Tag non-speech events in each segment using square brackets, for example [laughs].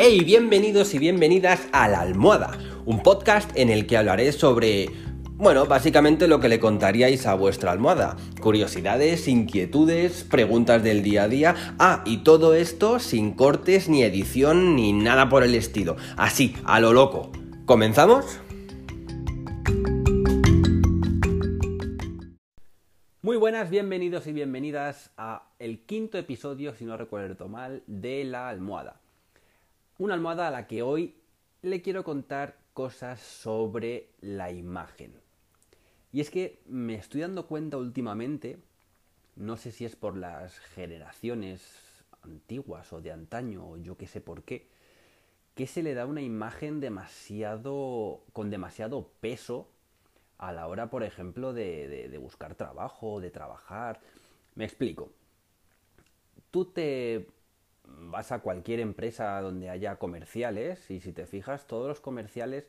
Hey, bienvenidos y bienvenidas a La Almohada, un podcast en el que hablaré sobre, bueno, básicamente lo que le contaríais a vuestra almohada. Curiosidades, inquietudes, preguntas del día a día. Ah, y todo esto sin cortes, ni edición, ni nada por el estilo. Así, a lo loco. ¿Comenzamos? Muy buenas, bienvenidos y bienvenidas a el quinto episodio, si no recuerdo mal, de La Almohada. Una almohada a la que hoy le quiero contar cosas sobre la imagen. Y es que me estoy dando cuenta últimamente, no sé si es por las generaciones antiguas o de antaño o yo qué sé por qué, que se le da una imagen demasiado con demasiado peso a la hora, por ejemplo, de, de buscar trabajo, de trabajar. Me explico. Tú te vas a cualquier empresa donde haya comerciales y si te fijas, todos los comerciales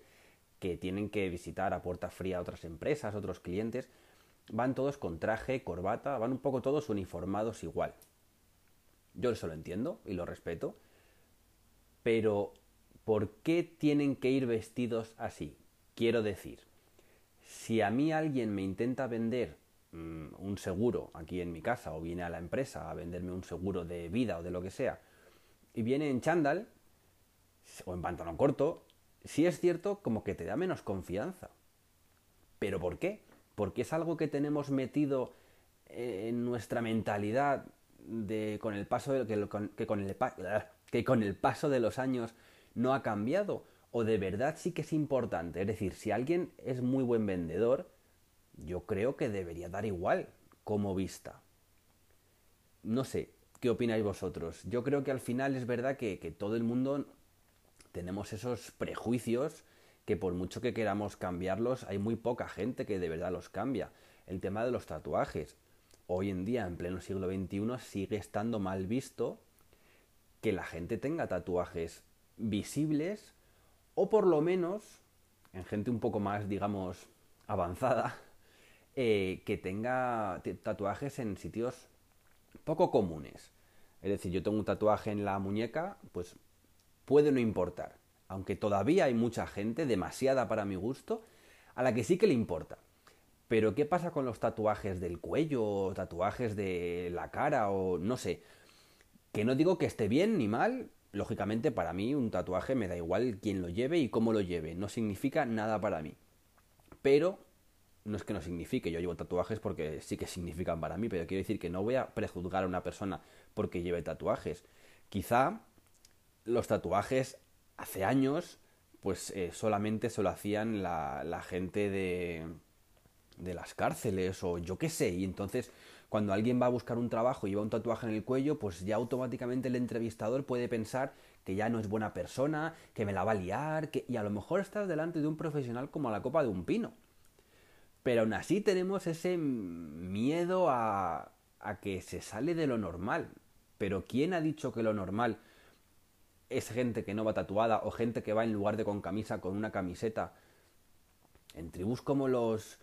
que tienen que visitar a puerta fría otras empresas, otros clientes, van todos con traje, corbata, van un poco todos uniformados igual. Yo eso lo entiendo y lo respeto, pero ¿por qué tienen que ir vestidos así? Quiero decir, si a mí alguien me intenta vender mm, un seguro aquí en mi casa o viene a la empresa a venderme un seguro de vida o de lo que sea, y viene en chándal o en pantalón corto, sí es cierto como que te da menos confianza. ¿Pero por qué? Porque es algo que tenemos metido en nuestra mentalidad de con el paso de, que, con, que, con el, [laughs] que con el paso de los años no ha cambiado o de verdad sí que es importante. Es decir, si alguien es muy buen vendedor, yo creo que debería dar igual como vista. No sé, ¿Qué opináis vosotros? Yo creo que al final es verdad que, todo el mundo tenemos esos prejuicios que por mucho que queramos cambiarlos, hay muy poca gente que de verdad los cambia. El tema de los tatuajes. Hoy en día, en pleno siglo XXI, sigue estando mal visto que la gente tenga tatuajes visibles o por lo menos, en gente un poco más, digamos, avanzada, [laughs] eh, que tenga tatuajes en sitios poco comunes. Es decir, yo tengo un tatuaje en la muñeca, pues puede no importar. Aunque todavía hay mucha gente, demasiada para mi gusto, a la que sí que le importa. Pero ¿qué pasa con los tatuajes del cuello, tatuajes de la cara o no sé? Que no digo que esté bien ni mal, lógicamente para mí un tatuaje me da igual quién lo lleve y cómo lo lleve, no significa nada para mí. Pero no es que no signifique, yo llevo tatuajes porque sí que significan para mí, pero quiero decir que no voy a prejuzgar a una persona porque lleve tatuajes. Quizá los tatuajes hace años, pues eh, solamente se lo hacían la, la gente de, de las cárceles o yo qué sé, y entonces cuando alguien va a buscar un trabajo y lleva un tatuaje en el cuello, pues ya automáticamente el entrevistador puede pensar que ya no es buena persona, que me la va a liar, que... y a lo mejor estás delante de un profesional como a la copa de un pino. Pero aún así tenemos ese miedo a, a que se sale de lo normal. Pero ¿quién ha dicho que lo normal es gente que no va tatuada o gente que va en lugar de con camisa con una camiseta? En tribus como los...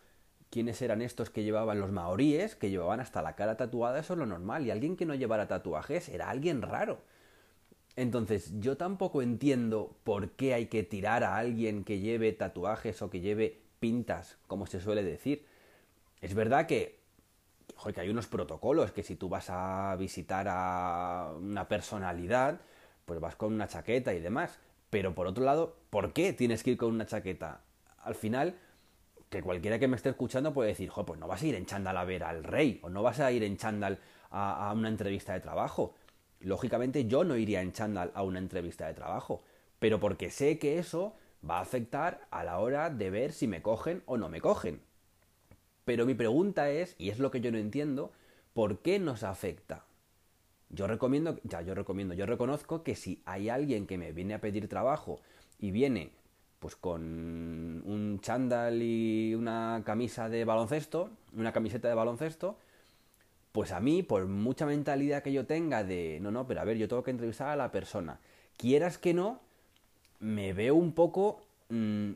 ¿Quiénes eran estos que llevaban los maoríes? Que llevaban hasta la cara tatuada, eso es lo normal. Y alguien que no llevara tatuajes era alguien raro. Entonces, yo tampoco entiendo por qué hay que tirar a alguien que lleve tatuajes o que lleve pintas, como se suele decir. Es verdad que, que hay unos protocolos que si tú vas a visitar a una personalidad, pues vas con una chaqueta y demás. Pero por otro lado, ¿por qué tienes que ir con una chaqueta? Al final, que cualquiera que me esté escuchando puede decir, jo, pues no vas a ir en chándal a ver al rey, o no vas a ir en chándal a, a una entrevista de trabajo. Lógicamente yo no iría en chándal a una entrevista de trabajo, pero porque sé que eso va a afectar a la hora de ver si me cogen o no me cogen. Pero mi pregunta es, y es lo que yo no entiendo, ¿por qué nos afecta? Yo recomiendo, ya yo recomiendo, yo reconozco que si hay alguien que me viene a pedir trabajo y viene pues con un chándal y una camisa de baloncesto, una camiseta de baloncesto, pues a mí, por mucha mentalidad que yo tenga de, no, no, pero a ver, yo tengo que entrevistar a la persona, quieras que no, me veo un poco, mm,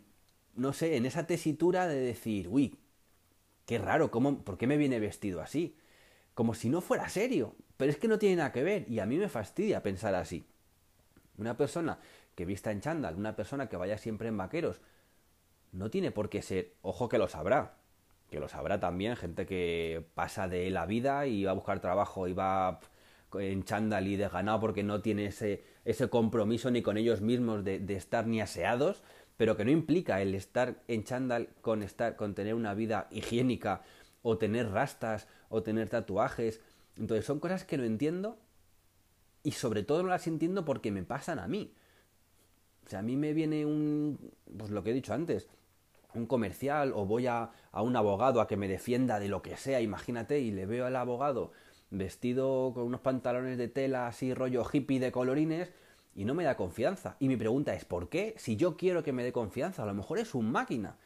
no sé, en esa tesitura de decir, uy, qué raro, ¿cómo, ¿por qué me viene vestido así? Como si no fuera serio. Pero es que no tiene nada que ver y a mí me fastidia pensar así. Una persona que vista en chándal, una persona que vaya siempre en vaqueros, no tiene por qué ser, ojo que lo sabrá, que lo sabrá también gente que pasa de la vida y va a buscar trabajo y va en chándal y desganado porque no tiene ese, ese compromiso ni con ellos mismos de, estar ni aseados, pero que no implica el estar en chándal con, estar, con tener una vida higiénica o tener rastas o tener tatuajes. Entonces son cosas que no entiendo y sobre todo no las entiendo porque me pasan a mí. O sea, a mí me viene un, pues lo que he dicho antes, un comercial o voy a, a un abogado a que me defienda de lo que sea, imagínate, y le veo al abogado vestido con unos pantalones de tela así rollo hippie de colorines y no me da confianza. Y mi pregunta es, ¿por qué? Si yo quiero que me dé confianza, a lo mejor es un máquina.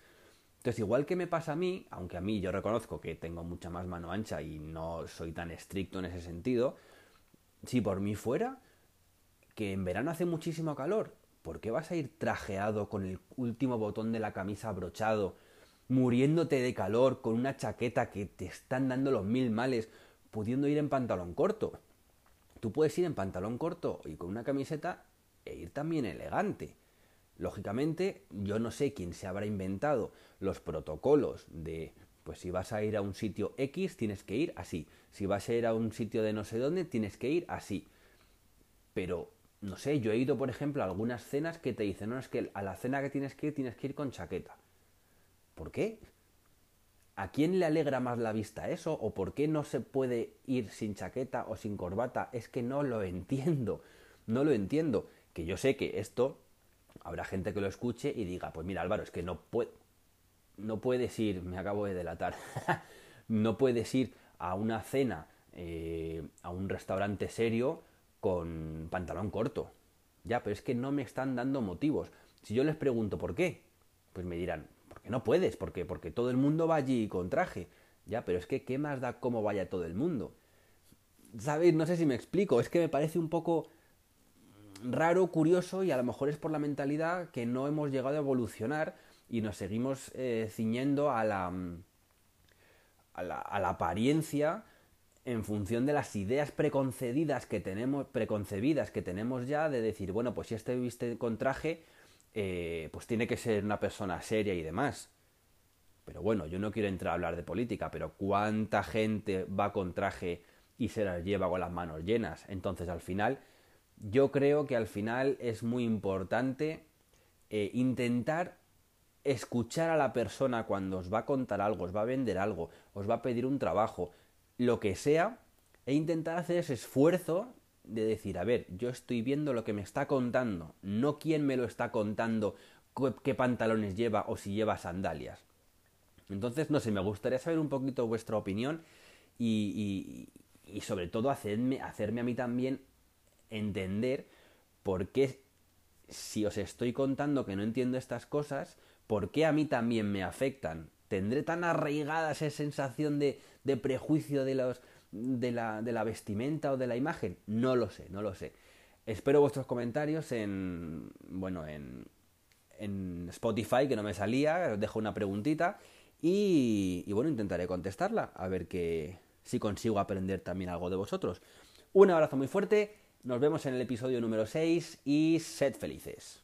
Entonces, igual que me pasa a mí, aunque a mí yo reconozco que tengo mucha más mano ancha y no soy tan estricto en ese sentido, si por mí fuera, que en verano hace muchísimo calor, ¿por qué vas a ir trajeado con el último botón de la camisa abrochado, muriéndote de calor, con una chaqueta que te están dando los mil males, pudiendo ir en pantalón corto. Tú puedes ir en pantalón corto y con una camiseta e ir también elegante. Lógicamente, yo no sé quién se habrá inventado los protocolos de, pues si vas a ir a un sitio X, tienes que ir así. Si vas a ir a un sitio de no sé dónde, tienes que ir así. Pero, no sé, yo he ido, por ejemplo, a algunas cenas que te dicen, no, es que a la cena que tienes que ir, tienes que ir con chaqueta. ¿Por qué? ¿A quién le alegra más la vista eso? ¿O por qué no se puede ir sin chaqueta o sin corbata? Es que no lo entiendo. No lo entiendo. Que yo sé que esto habrá gente que lo escuche y diga, pues mira Álvaro, es que no, puede, no puedes ir, me acabo de delatar, [laughs] no puedes ir a una cena, eh, a un restaurante serio con pantalón corto. Ya, pero es que no me están dando motivos. Si yo les pregunto por qué, pues me dirán, que no puedes, porque, porque todo el mundo va allí con traje. Ya, pero es que ¿qué más da cómo vaya todo el mundo? ¿Sabéis? No sé si me explico, es que me parece un poco raro, curioso y a lo mejor es por la mentalidad que no hemos llegado a evolucionar y nos seguimos eh, ciñendo a la, a la, a la apariencia en función de las ideas preconcebidas que tenemos preconcebidas que tenemos ya de decir bueno pues si este viste con traje eh, pues tiene que ser una persona seria y demás. Pero bueno, yo no quiero entrar a hablar de política, pero ¿cuánta gente va con traje y se las lleva con las manos llenas? Entonces, al final, yo creo que al final es muy importante eh, intentar escuchar a la persona cuando os va a contar algo, os va a vender algo, os va a pedir un trabajo, lo que sea, e intentar hacer ese esfuerzo de decir, a ver, yo estoy viendo lo que me está contando, no quién me lo está contando, qué pantalones lleva o si lleva sandalias. Entonces, no sé, me gustaría saber un poquito vuestra opinión y, y, sobre todo hacerme, hacerme a mí también entender por qué, si os estoy contando que no entiendo estas cosas, por qué a mí también me afectan. ¿Tendré tan arraigada esa sensación de, de prejuicio de los, de la, de la vestimenta o de la imagen? No lo sé, no lo sé. Espero vuestros comentarios en, bueno, en, en Spotify, que no me salía, os dejo una preguntita y, y, bueno, intentaré contestarla, a ver que si consigo aprender también algo de vosotros. Un abrazo muy fuerte, nos vemos en el episodio número 6 y sed felices.